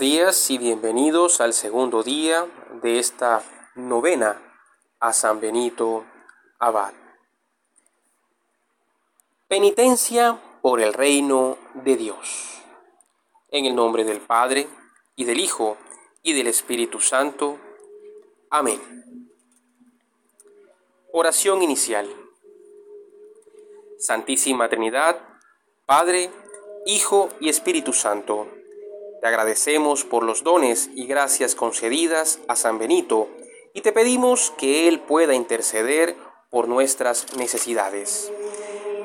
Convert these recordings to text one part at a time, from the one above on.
días y bienvenidos al segundo día de esta novena a San Benito Abad. Penitencia por el reino de Dios. En el nombre del Padre, y del Hijo, y del Espíritu Santo. Amén. Oración inicial. Santísima Trinidad, Padre, Hijo y Espíritu Santo te agradecemos por los dones y gracias concedidas a San Benito y te pedimos que Él pueda interceder por nuestras necesidades.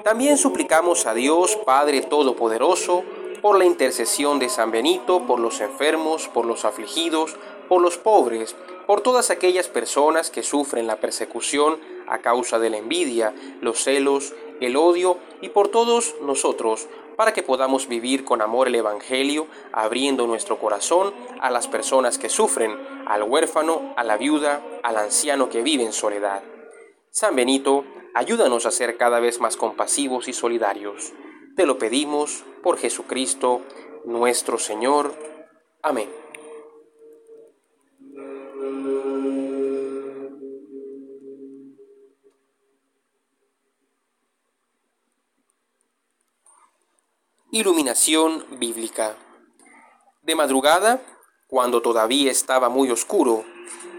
También suplicamos a Dios Padre Todopoderoso por la intercesión de San Benito, por los enfermos, por los afligidos, por los pobres, por todas aquellas personas que sufren la persecución a causa de la envidia, los celos, el odio y por todos nosotros, para que podamos vivir con amor el Evangelio, abriendo nuestro corazón a las personas que sufren, al huérfano, a la viuda, al anciano que vive en soledad. San Benito, ayúdanos a ser cada vez más compasivos y solidarios. Te lo pedimos por Jesucristo, nuestro Señor. Amén. Iluminación bíblica. De madrugada, cuando todavía estaba muy oscuro,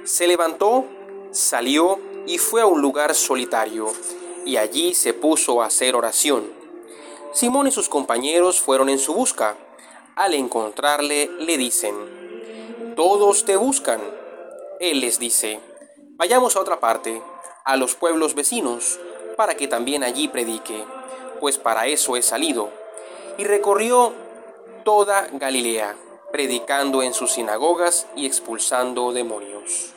se levantó, salió y fue a un lugar solitario, y allí se puso a hacer oración. Simón y sus compañeros fueron en su busca. Al encontrarle, le dicen, Todos te buscan. Él les dice, Vayamos a otra parte, a los pueblos vecinos, para que también allí predique, pues para eso he salido y recorrió toda Galilea, predicando en sus sinagogas y expulsando demonios.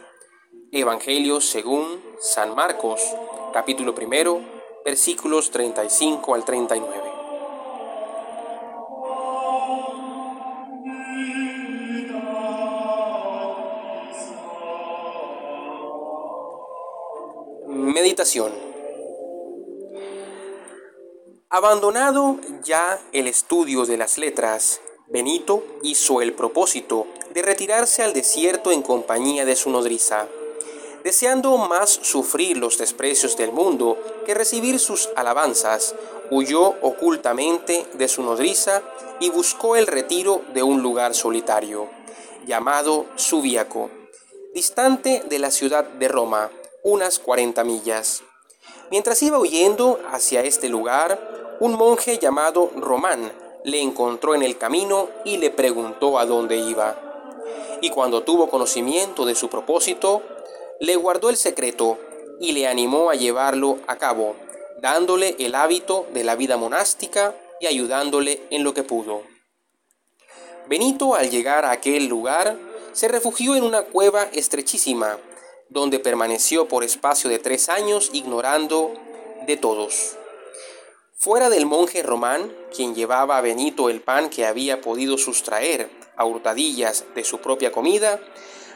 Evangelio según San Marcos, capítulo primero, versículos 35 al 39. Meditación Abandonado ya el estudio de las letras, Benito hizo el propósito de retirarse al desierto en compañía de su nodriza, deseando más sufrir los desprecios del mundo que recibir sus alabanzas, huyó ocultamente de su nodriza y buscó el retiro de un lugar solitario, llamado Subiaco, distante de la ciudad de Roma, unas 40 millas. Mientras iba huyendo hacia este lugar, un monje llamado Román le encontró en el camino y le preguntó a dónde iba. Y cuando tuvo conocimiento de su propósito, le guardó el secreto y le animó a llevarlo a cabo, dándole el hábito de la vida monástica y ayudándole en lo que pudo. Benito al llegar a aquel lugar se refugió en una cueva estrechísima, donde permaneció por espacio de tres años ignorando de todos. Fuera del monje Román, quien llevaba a Benito el pan que había podido sustraer a hurtadillas de su propia comida,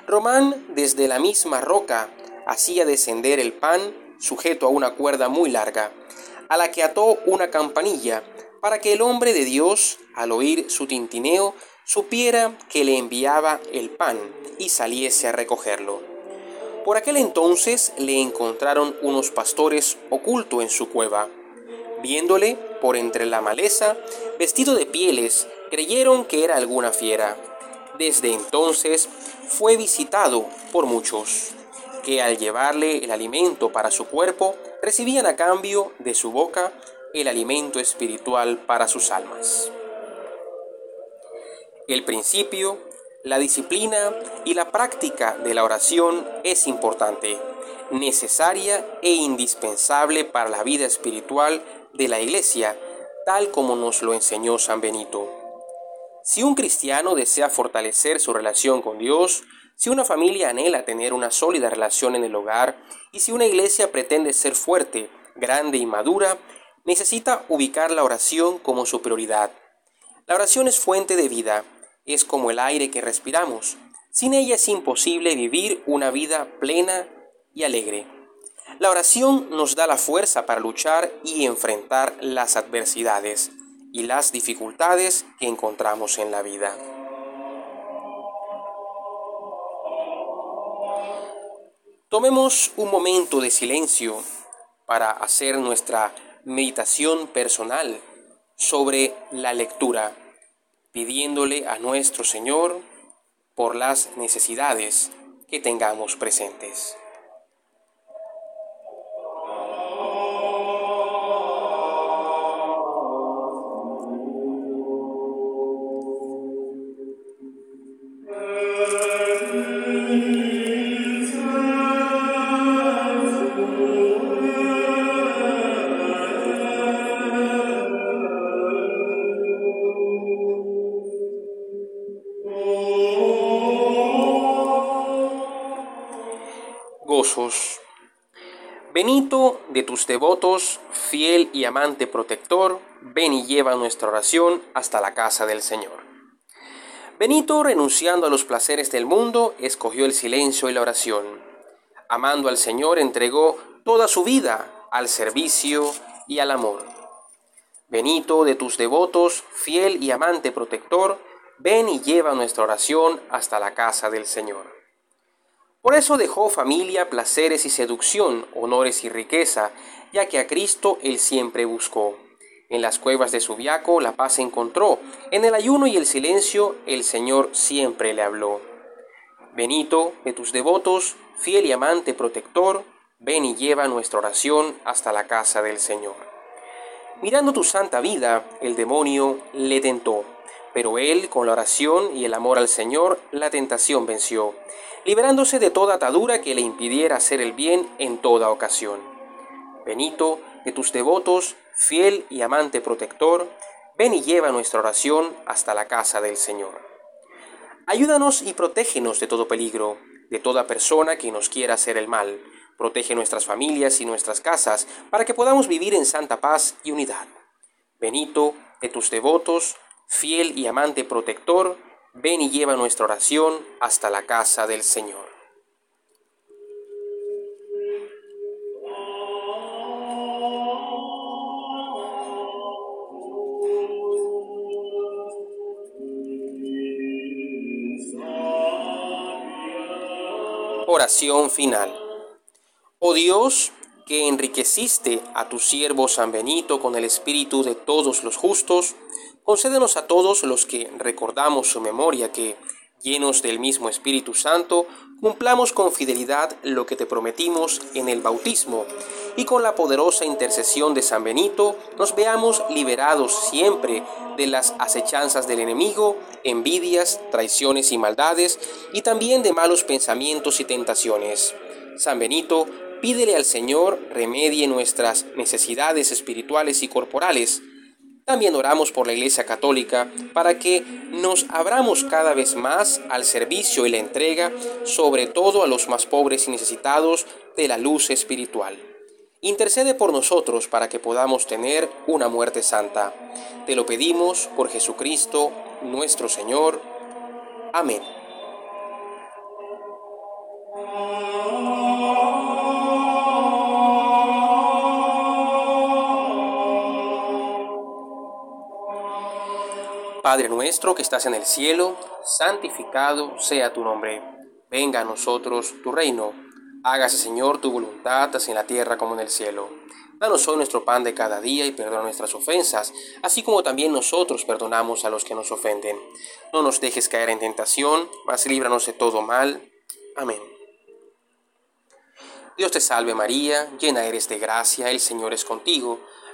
Román desde la misma roca hacía descender el pan sujeto a una cuerda muy larga, a la que ató una campanilla, para que el hombre de Dios, al oír su tintineo, supiera que le enviaba el pan y saliese a recogerlo. Por aquel entonces le encontraron unos pastores oculto en su cueva Viéndole por entre la maleza, vestido de pieles, creyeron que era alguna fiera. Desde entonces fue visitado por muchos, que al llevarle el alimento para su cuerpo, recibían a cambio de su boca el alimento espiritual para sus almas. El principio, la disciplina y la práctica de la oración es importante, necesaria e indispensable para la vida espiritual de la Iglesia, tal como nos lo enseñó San Benito. Si un cristiano desea fortalecer su relación con Dios, si una familia anhela tener una sólida relación en el hogar y si una iglesia pretende ser fuerte, grande y madura, necesita ubicar la oración como su prioridad. La oración es fuente de vida, es como el aire que respiramos. Sin ella es imposible vivir una vida plena y alegre. La oración nos da la fuerza para luchar y enfrentar las adversidades y las dificultades que encontramos en la vida. Tomemos un momento de silencio para hacer nuestra meditación personal sobre la lectura pidiéndole a nuestro Señor por las necesidades que tengamos presentes. Benito, de tus devotos, fiel y amante protector, ven y lleva nuestra oración hasta la casa del Señor. Benito, renunciando a los placeres del mundo, escogió el silencio y la oración. Amando al Señor, entregó toda su vida al servicio y al amor. Benito, de tus devotos, fiel y amante protector, ven y lleva nuestra oración hasta la casa del Señor. Por eso dejó familia, placeres y seducción, honores y riqueza, ya que a Cristo él siempre buscó. En las cuevas de su viaco la paz encontró, en el ayuno y el silencio el Señor siempre le habló. Benito, de tus devotos, fiel y amante protector, ven y lleva nuestra oración hasta la casa del Señor. Mirando tu santa vida, el demonio le tentó, pero él, con la oración y el amor al Señor, la tentación venció liberándose de toda atadura que le impidiera hacer el bien en toda ocasión. Benito, de tus devotos, fiel y amante protector, ven y lleva nuestra oración hasta la casa del Señor. Ayúdanos y protégenos de todo peligro, de toda persona que nos quiera hacer el mal. Protege nuestras familias y nuestras casas para que podamos vivir en santa paz y unidad. Benito, de tus devotos, fiel y amante protector, ven y lleva nuestra oración hasta la casa del Señor. Oración final. Oh Dios, que enriqueciste a tu siervo San Benito con el espíritu de todos los justos, concédenos a todos los que recordamos su memoria que, llenos del mismo Espíritu Santo, cumplamos con fidelidad lo que te prometimos en el bautismo, y con la poderosa intercesión de San Benito nos veamos liberados siempre de las acechanzas del enemigo, envidias, traiciones y maldades, y también de malos pensamientos y tentaciones. San Benito, pídele al Señor remedie nuestras necesidades espirituales y corporales. También oramos por la Iglesia Católica para que nos abramos cada vez más al servicio y la entrega, sobre todo a los más pobres y necesitados de la luz espiritual. Intercede por nosotros para que podamos tener una muerte santa. Te lo pedimos por Jesucristo nuestro Señor. Amén. Padre nuestro que estás en el cielo, santificado sea tu nombre. Venga a nosotros tu reino. Hágase, Señor, tu voluntad, así en la tierra como en el cielo. Danos hoy nuestro pan de cada día y perdona nuestras ofensas, así como también nosotros perdonamos a los que nos ofenden. No nos dejes caer en tentación, mas líbranos de todo mal. Amén. Dios te salve María, llena eres de gracia, el Señor es contigo.